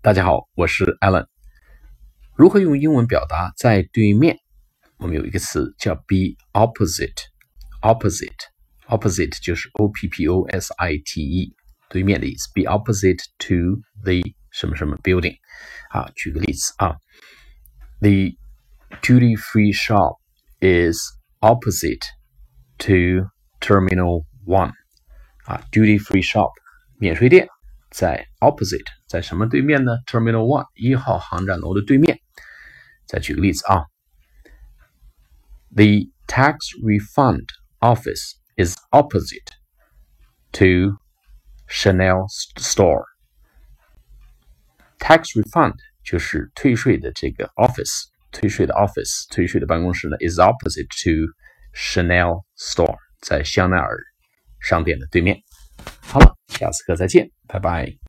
大家好，我是 Alan。如何用英文表达在对面？我们有一个词叫 be opposite，opposite，opposite 就是 o p p o s i t e，对面的意思。be opposite to the 什么什么 building。啊，举个例子啊，the duty free shop is opposite to Terminal One。啊，duty free shop 免税店。 在 opposite，在什么对面呢？Terminal One 一号航站楼的对面。再举个例子啊，The tax refund office is opposite to Chanel store。Tax refund 就是退税的这个 office，退税的 office，退税的办公室呢，is opposite to Chanel store，在香奈儿商店的对面。 下次课再见，拜拜。